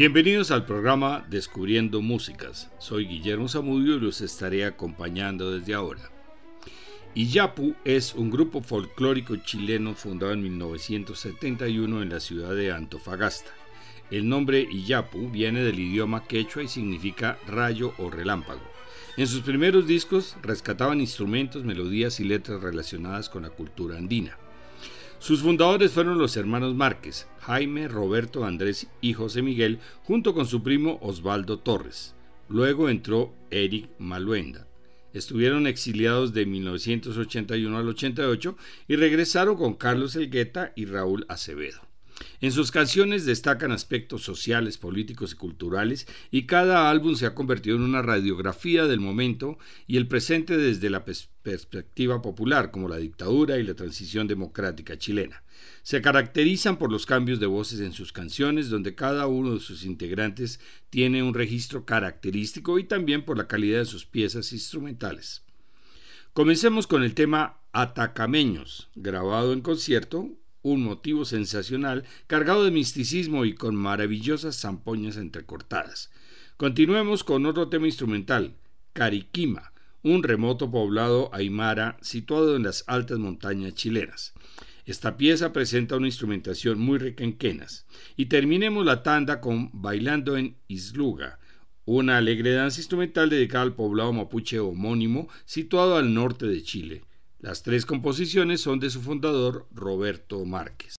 Bienvenidos al programa Descubriendo Músicas. Soy Guillermo Zamudio y los estaré acompañando desde ahora. Iyapu es un grupo folclórico chileno fundado en 1971 en la ciudad de Antofagasta. El nombre Iyapu viene del idioma quechua y significa rayo o relámpago. En sus primeros discos rescataban instrumentos, melodías y letras relacionadas con la cultura andina. Sus fundadores fueron los hermanos Márquez, Jaime, Roberto, Andrés y José Miguel, junto con su primo Osvaldo Torres. Luego entró Eric Maluenda. Estuvieron exiliados de 1981 al 88 y regresaron con Carlos Elgueta y Raúl Acevedo. En sus canciones destacan aspectos sociales, políticos y culturales, y cada álbum se ha convertido en una radiografía del momento y el presente desde la perspectiva popular, como la dictadura y la transición democrática chilena. Se caracterizan por los cambios de voces en sus canciones, donde cada uno de sus integrantes tiene un registro característico y también por la calidad de sus piezas instrumentales. Comencemos con el tema Atacameños, grabado en concierto un motivo sensacional cargado de misticismo y con maravillosas zampoñas entrecortadas. Continuemos con otro tema instrumental, Cariquima, un remoto poblado aymara situado en las altas montañas chilenas. Esta pieza presenta una instrumentación muy rica en quenas. Y terminemos la tanda con Bailando en Isluga, una alegre danza instrumental dedicada al poblado mapuche homónimo situado al norte de Chile. Las tres composiciones son de su fundador, Roberto Márquez.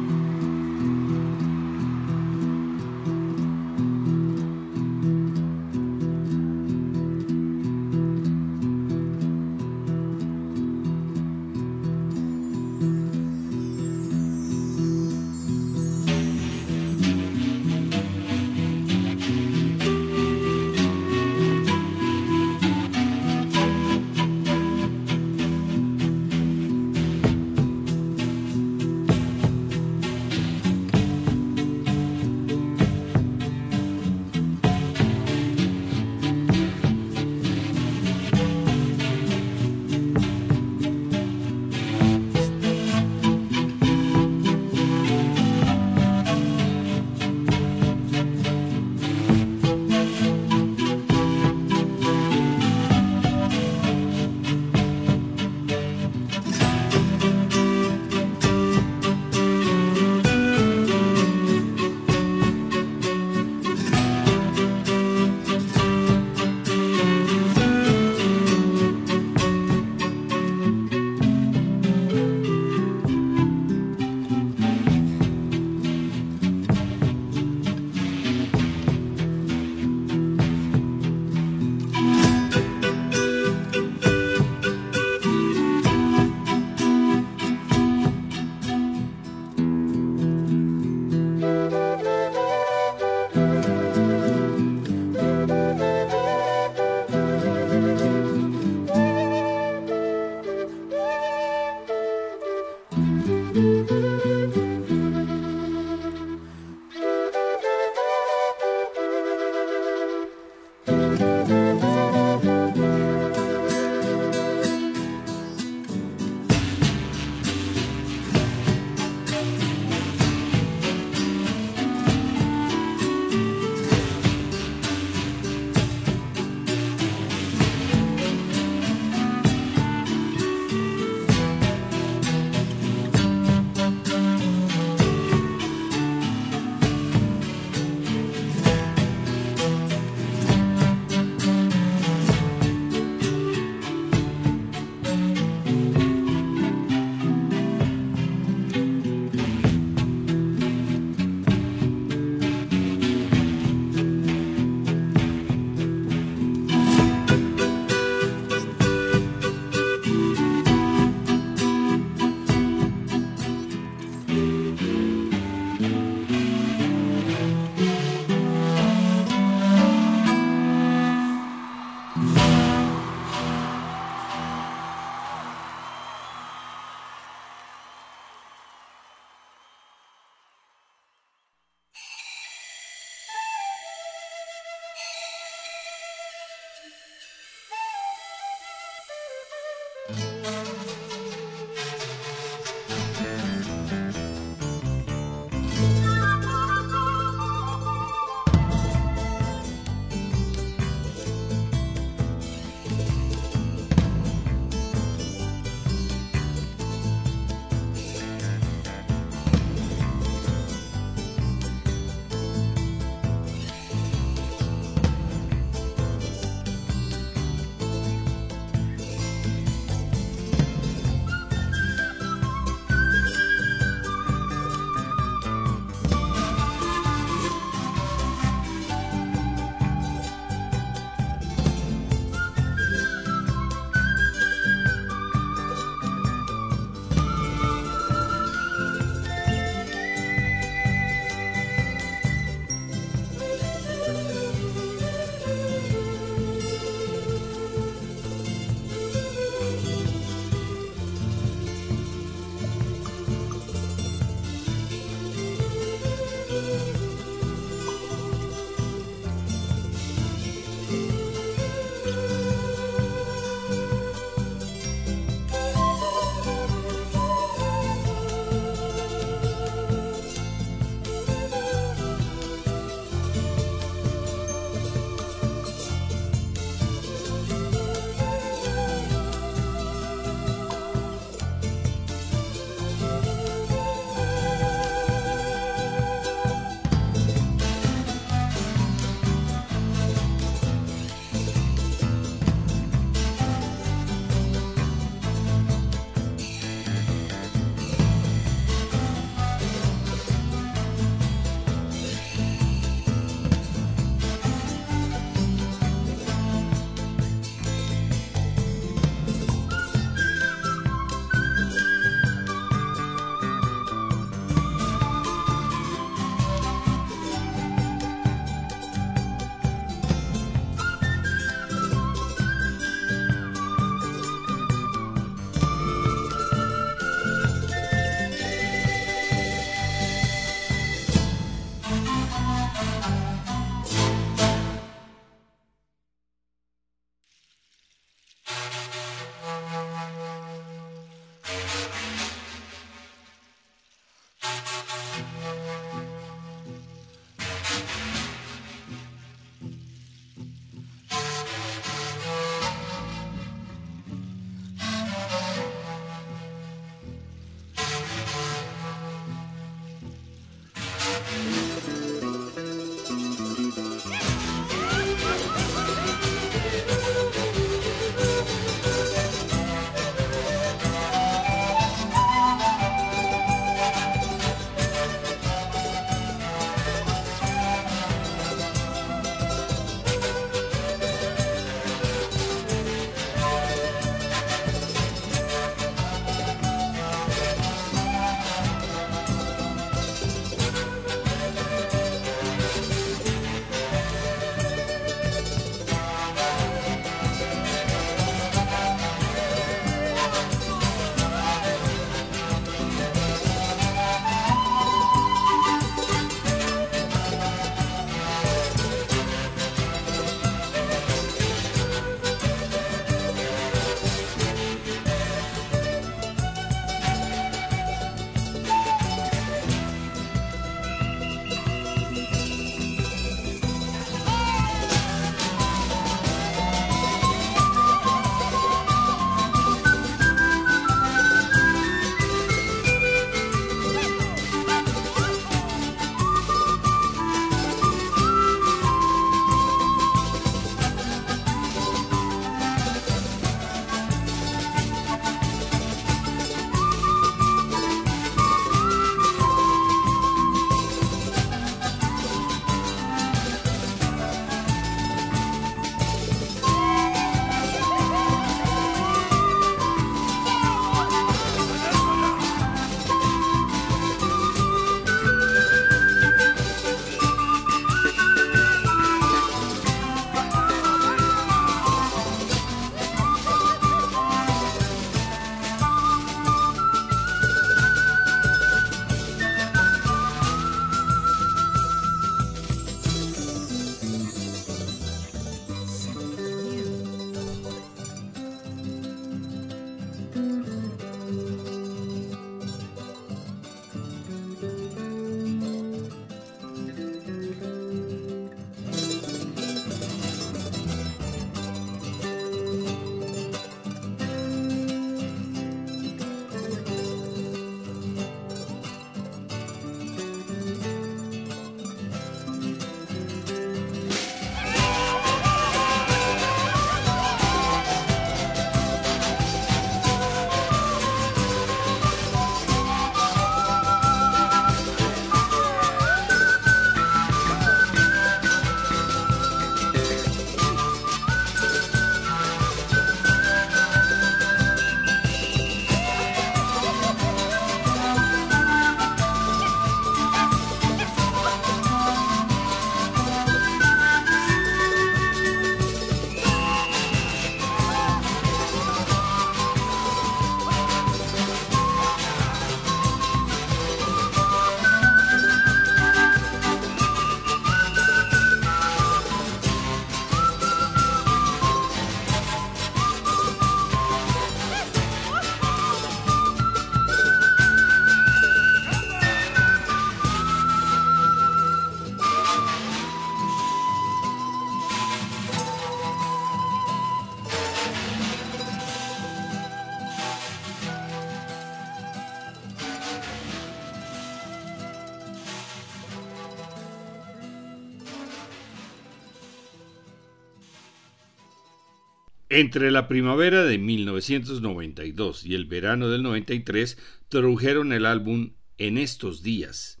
Entre la primavera de 1992 y el verano del 93 produjeron el álbum En estos días.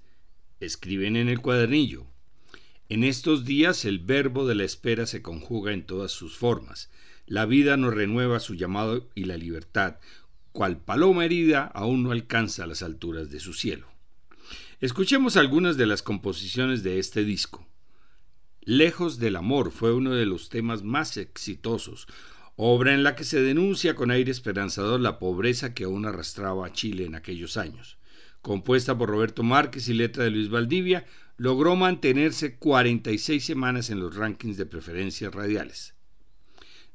Escriben en el cuadernillo. En estos días el verbo de la espera se conjuga en todas sus formas. La vida nos renueva su llamado y la libertad, cual paloma herida aún no alcanza las alturas de su cielo. Escuchemos algunas de las composiciones de este disco. Lejos del amor fue uno de los temas más exitosos, obra en la que se denuncia con aire esperanzador la pobreza que aún arrastraba a Chile en aquellos años. Compuesta por Roberto Márquez y letra de Luis Valdivia, logró mantenerse 46 semanas en los rankings de preferencias radiales.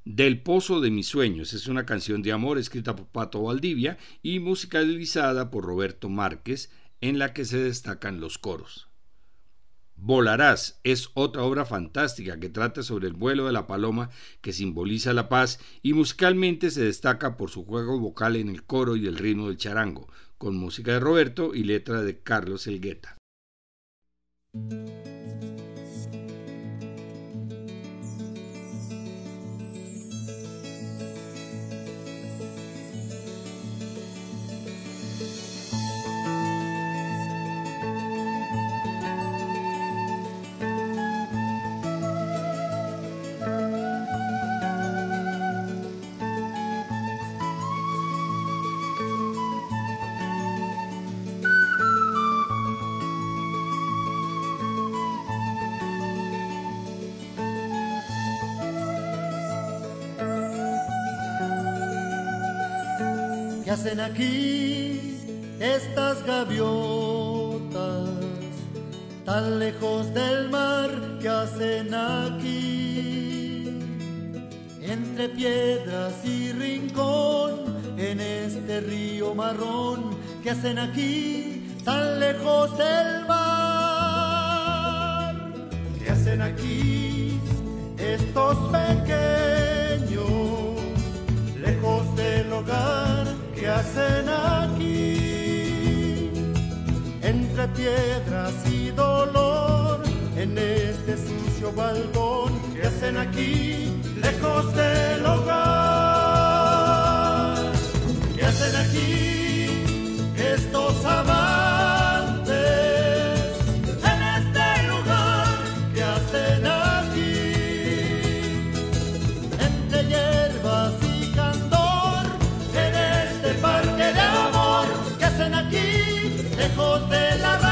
Del Pozo de mis sueños es una canción de amor escrita por Pato Valdivia y musicalizada por Roberto Márquez, en la que se destacan los coros. Volarás es otra obra fantástica que trata sobre el vuelo de la paloma que simboliza la paz y musicalmente se destaca por su juego vocal en el coro y el ritmo del charango, con música de Roberto y letra de Carlos Elgueta. Hacen aquí estas gaviotas tan lejos del mar que hacen aquí entre piedras y rincón en este río marrón que hacen aquí tan lejos del mar que hacen aquí estos pequeños piedras y dolor en este sucio balcón que hacen aquí lejos del hogar. Que hacen aquí estos amantes en este lugar que hacen aquí entre hierbas y candor en este parque de amor que hacen aquí lejos de la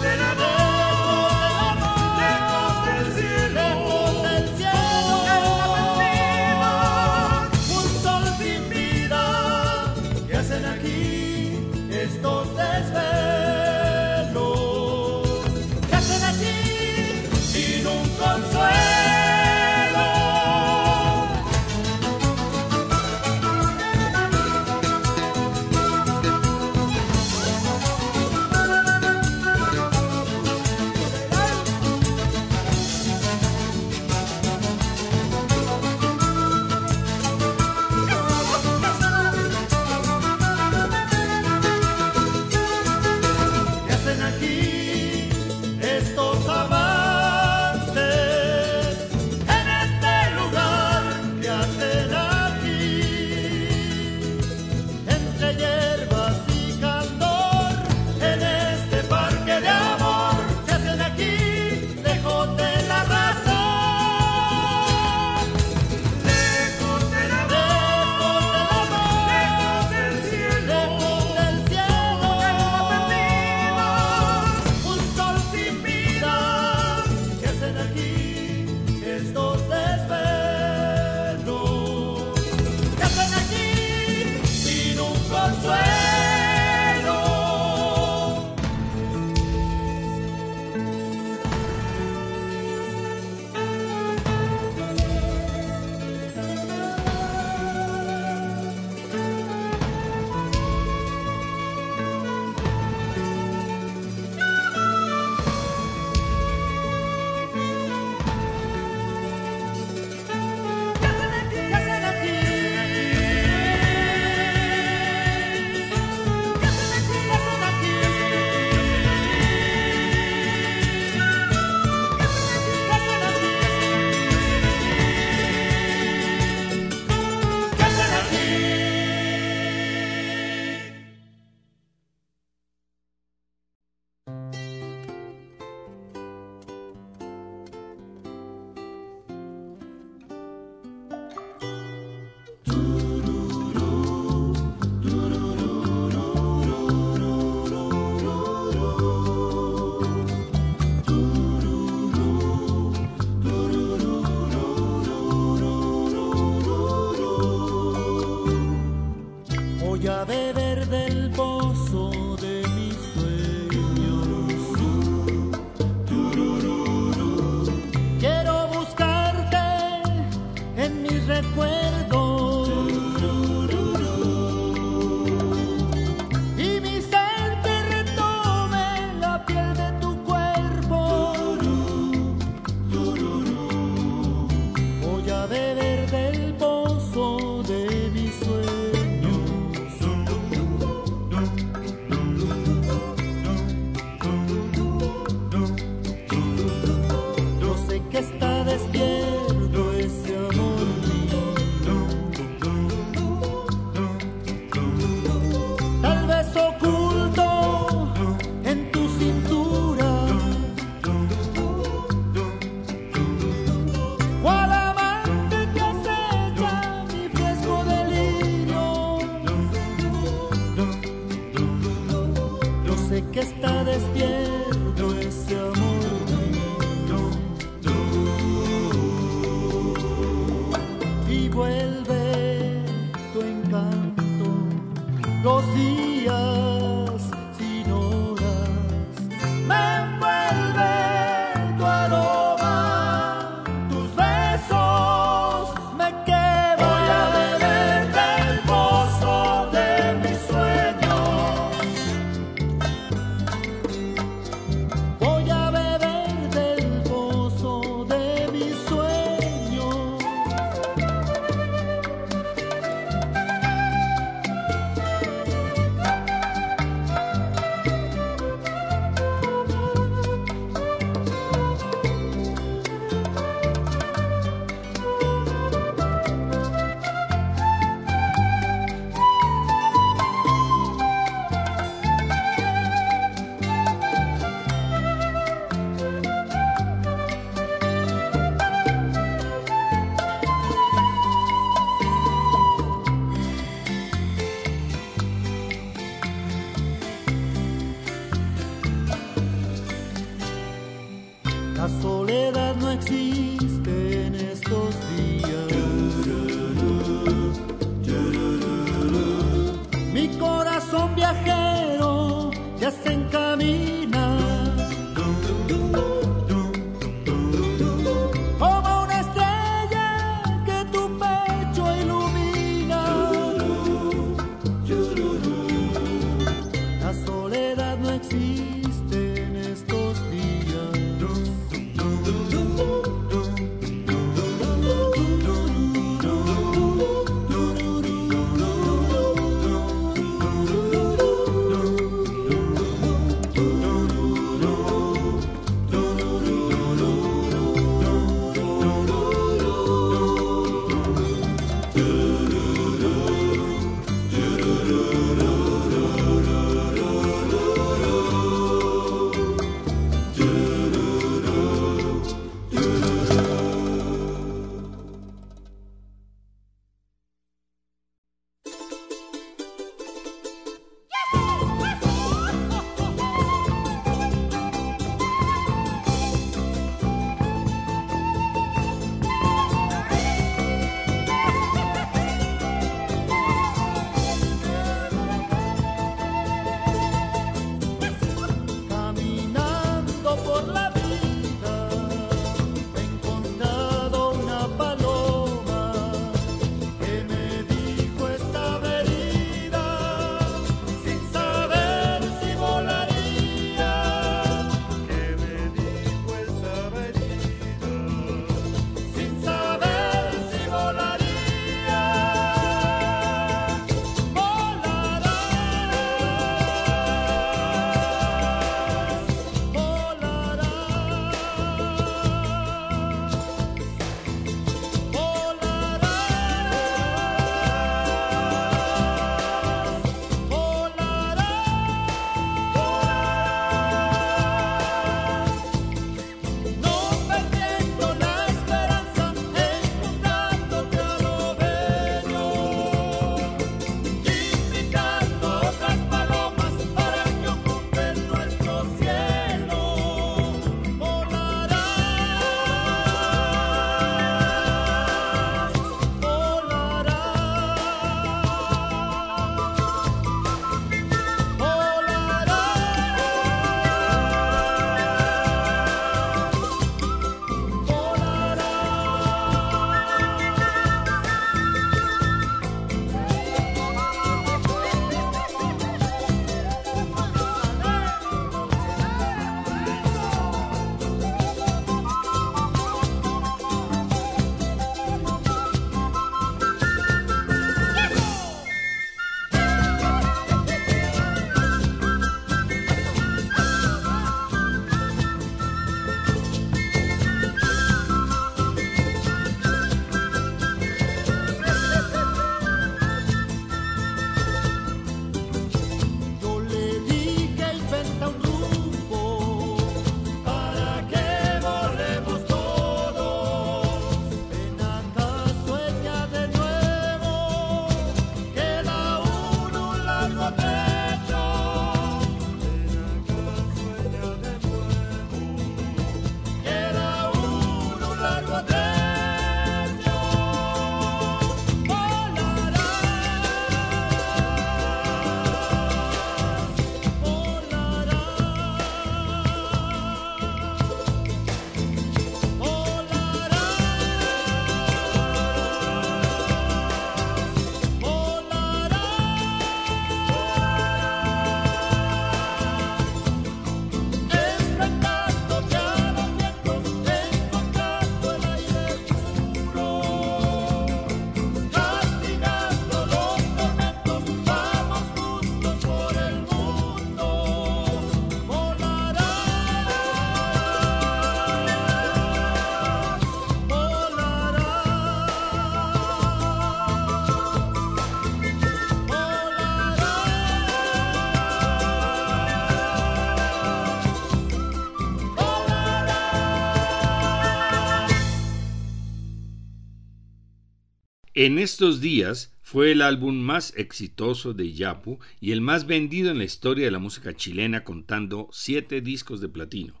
En estos días fue el álbum más exitoso de Yapu y el más vendido en la historia de la música chilena contando siete discos de platino.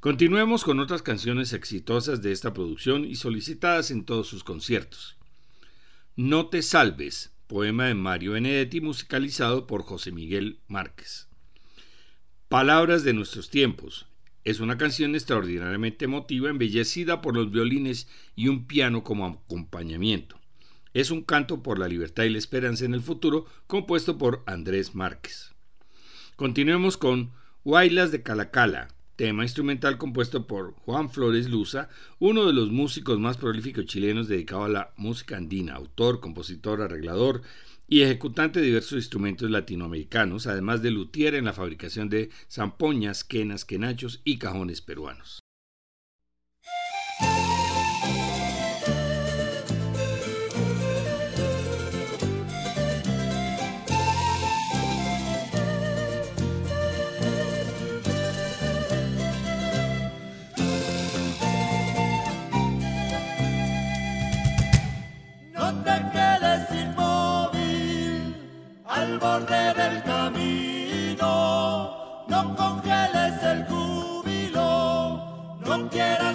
Continuemos con otras canciones exitosas de esta producción y solicitadas en todos sus conciertos. No te salves, poema de Mario Benedetti musicalizado por José Miguel Márquez. Palabras de nuestros tiempos. Es una canción extraordinariamente emotiva, embellecida por los violines y un piano como acompañamiento. Es un canto por la libertad y la esperanza en el futuro, compuesto por Andrés Márquez. Continuemos con Huaylas de Calacala, tema instrumental compuesto por Juan Flores Luza, uno de los músicos más prolíficos chilenos dedicado a la música andina, autor, compositor, arreglador y ejecutante de diversos instrumentos latinoamericanos, además de luthier en la fabricación de zampoñas, quenas, quenachos y cajones peruanos. quiera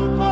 Mano con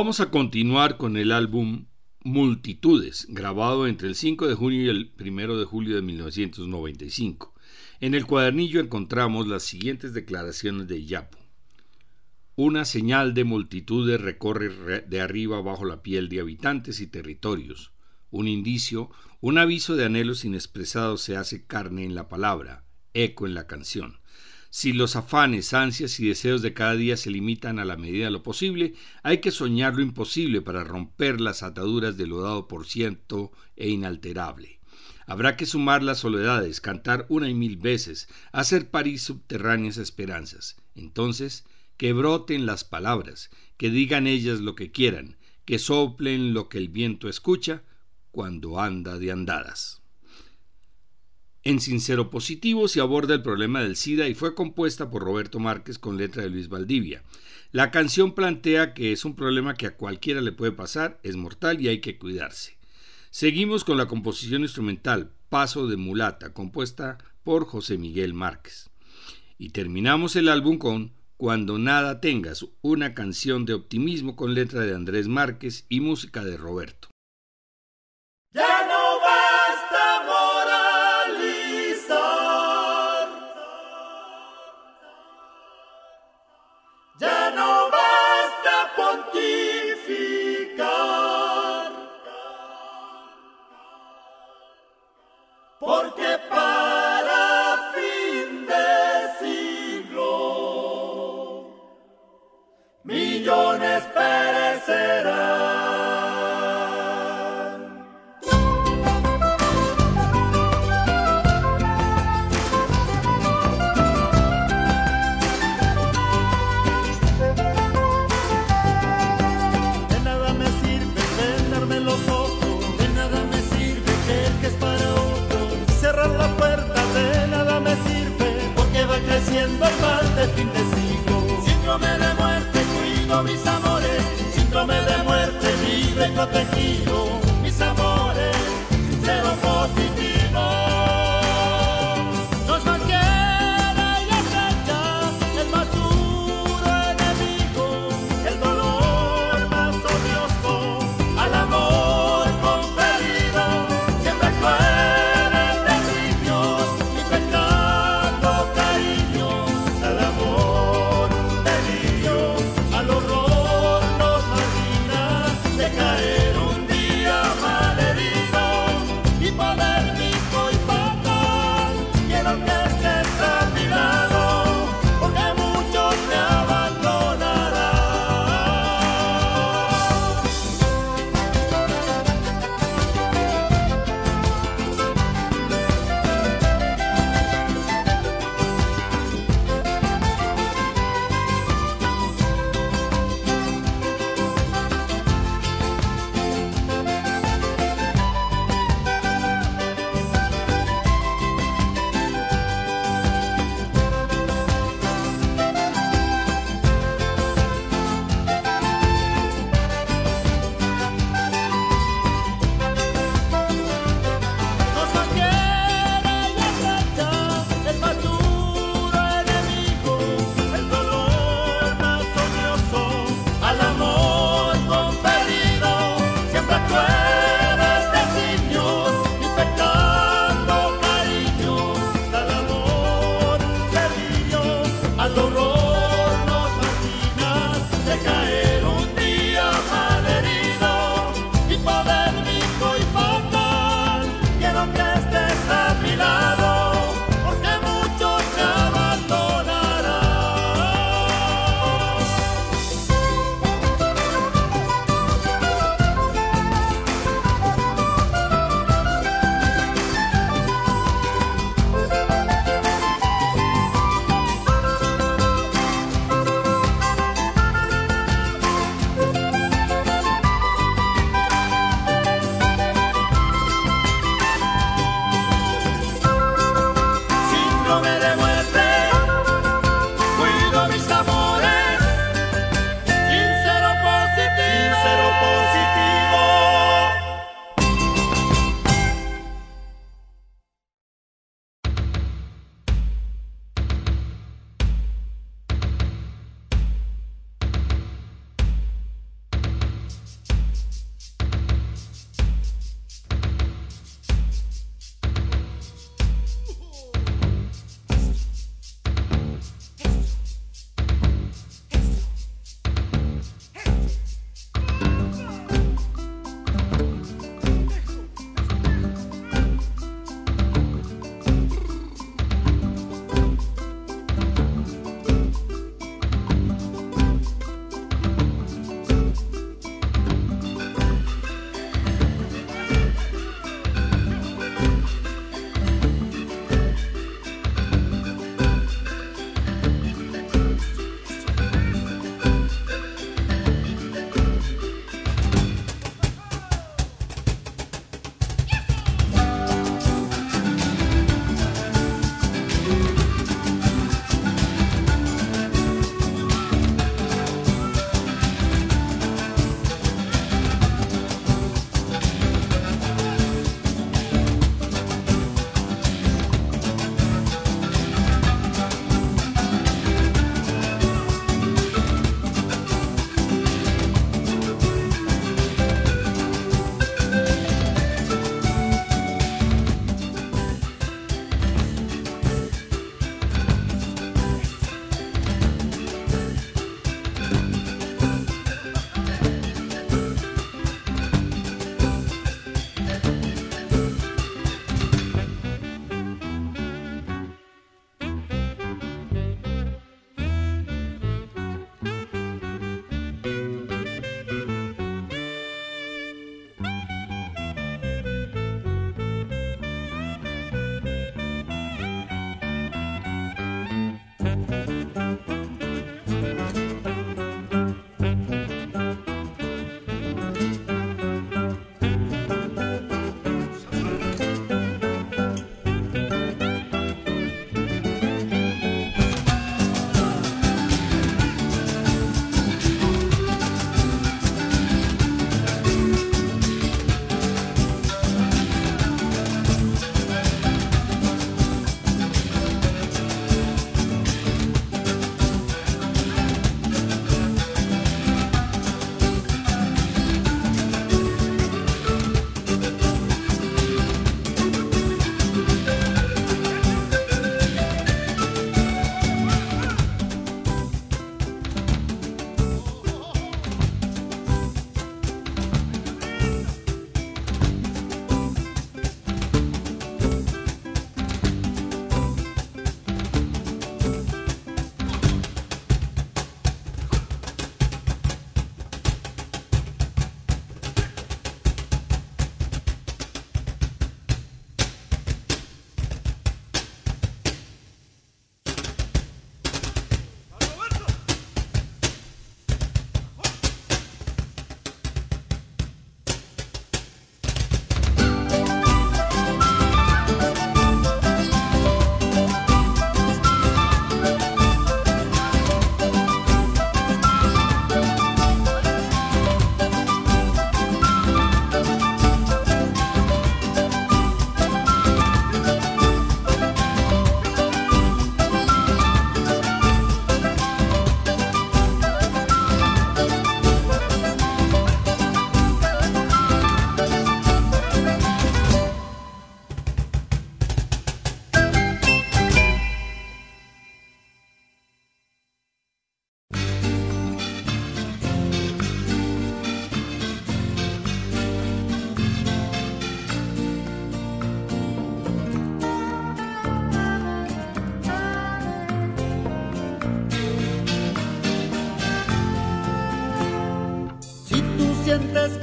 Vamos a continuar con el álbum Multitudes, grabado entre el 5 de junio y el 1 de julio de 1995. En el cuadernillo encontramos las siguientes declaraciones de Yapo. Una señal de multitudes recorre de arriba abajo la piel de habitantes y territorios. Un indicio, un aviso de anhelos inexpresados se hace carne en la palabra, eco en la canción. Si los afanes, ansias y deseos de cada día se limitan a la medida de lo posible, hay que soñar lo imposible para romper las ataduras de lo dado por cierto e inalterable. Habrá que sumar las soledades, cantar una y mil veces, hacer París subterráneas esperanzas. Entonces, que broten las palabras, que digan ellas lo que quieran, que soplen lo que el viento escucha cuando anda de andadas. En Sincero Positivo se aborda el problema del SIDA y fue compuesta por Roberto Márquez con letra de Luis Valdivia. La canción plantea que es un problema que a cualquiera le puede pasar, es mortal y hay que cuidarse. Seguimos con la composición instrumental Paso de Mulata, compuesta por José Miguel Márquez. Y terminamos el álbum con Cuando nada tengas, una canción de optimismo con letra de Andrés Márquez y música de Roberto.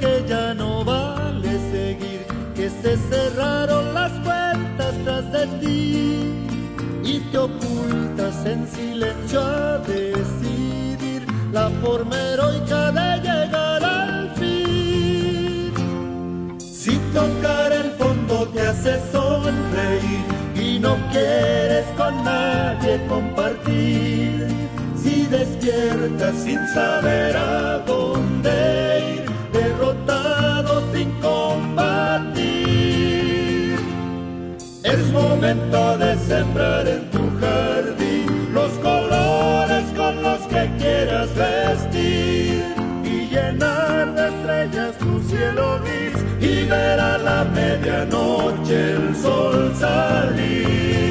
Que ya no vale seguir, que se cerraron las puertas tras de ti y te ocultas en silencio a decidir la forma heroica de llegar al fin. Si tocar el fondo te hace sonreír y no quieres con nadie compartir, si despiertas sin saber a dónde momento de sembrar en tu jardín los colores con los que quieras vestir y llenar de estrellas tu cielo gris y ver a la medianoche el sol salir.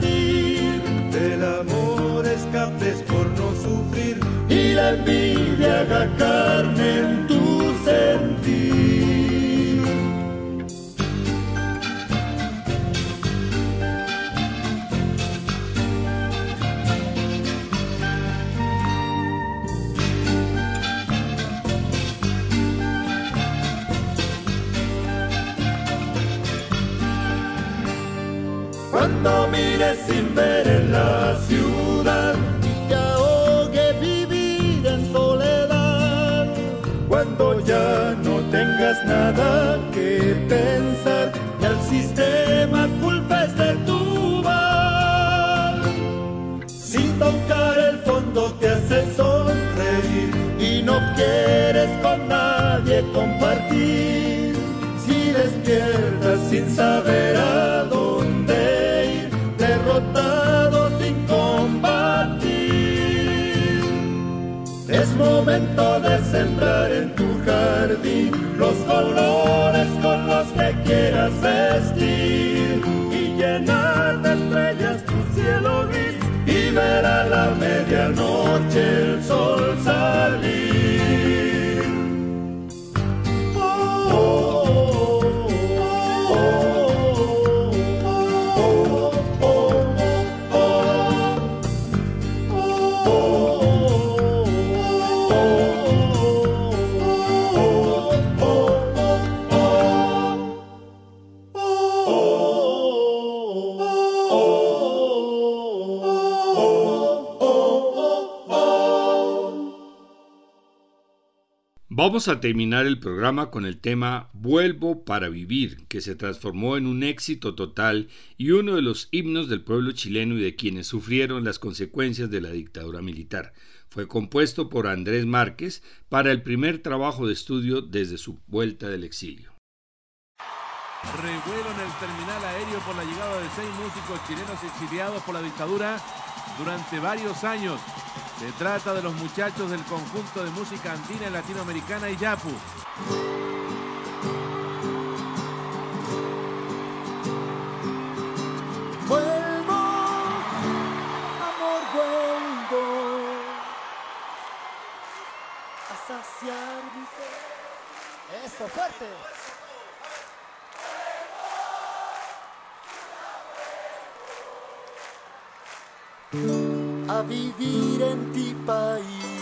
Del amor escapes por no sufrir y la envidia haga carne pensar y al sistema culpes de tu mal. Si tocar el fondo te hace sonreír y no quieres con nadie compartir. Si despiertas sin saber a dónde ir, derrotado sin combatir. Es momento de sembrar en tu jardín los colores que quieras vestir y llenar de estrellas tu cielo gris y ver a la medianoche el sol salir. Vamos a terminar el programa con el tema Vuelvo para vivir, que se transformó en un éxito total y uno de los himnos del pueblo chileno y de quienes sufrieron las consecuencias de la dictadura militar. Fue compuesto por Andrés Márquez para el primer trabajo de estudio desde su vuelta del exilio. Revuelo en el terminal aéreo por la llegada de seis músicos chilenos exiliados por la dictadura durante varios años. Se trata de los muchachos del conjunto de música andina y latinoamericana y Yapu. Vuelvo, amor, vuelvo a saciar mi sed. Eso, fuerte. A vivir en ti país.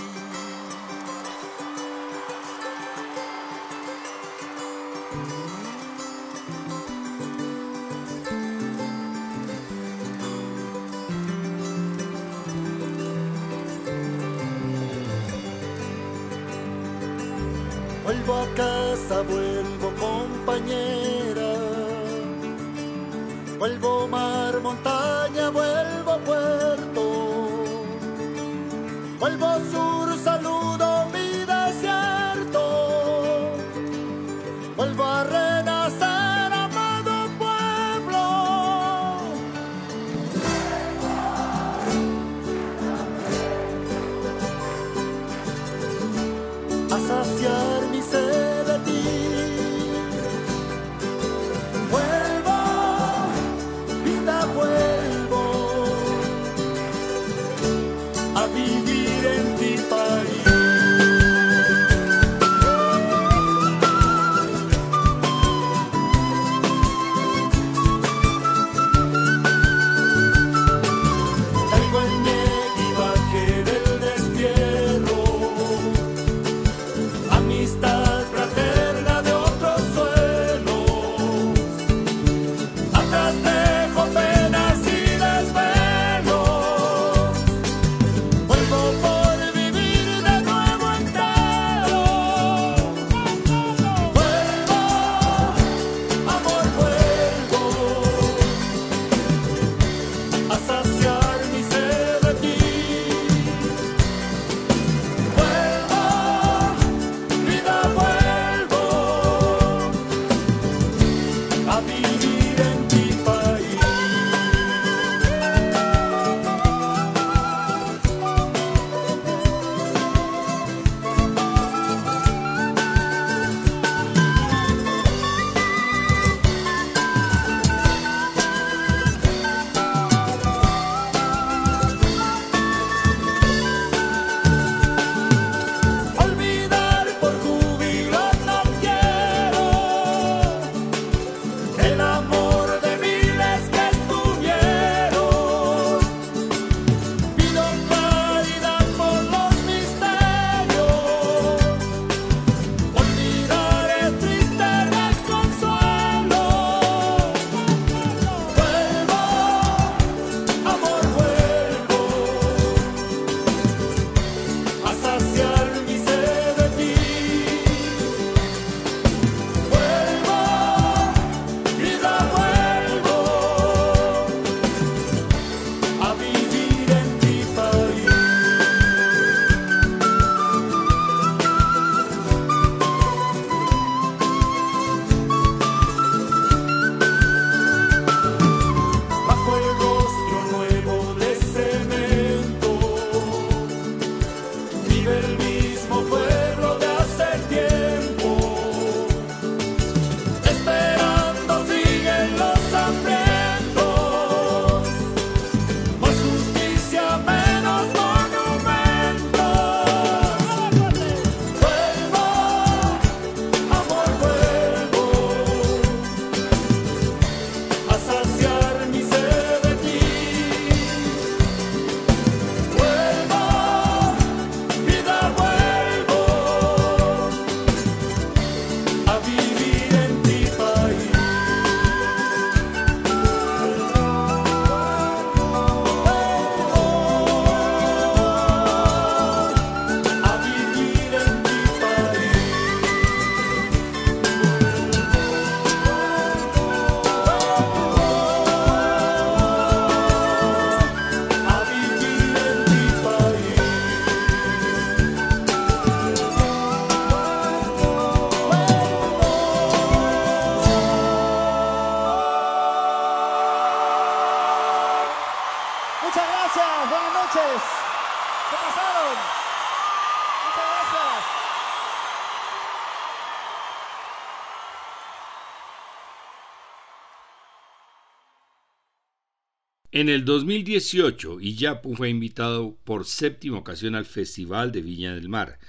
En el 2018, Iyapu fue invitado por séptima ocasión al Festival de Viña del Mar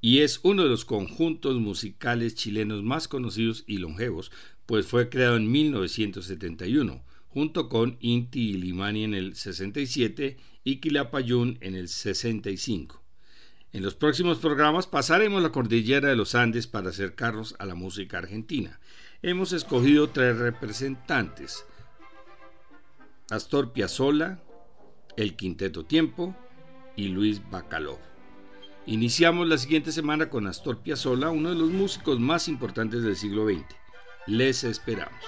y es uno de los conjuntos musicales chilenos más conocidos y longevos, pues fue creado en 1971, junto con Inti Limani en el 67 y Quilapayún en el 65. En los próximos programas pasaremos la cordillera de los Andes para acercarnos a la música argentina. Hemos escogido tres representantes, Astor Piazzolla, el Quinteto Tiempo y Luis Bacalov. Iniciamos la siguiente semana con Astor Piazzolla, uno de los músicos más importantes del siglo XX. Les esperamos.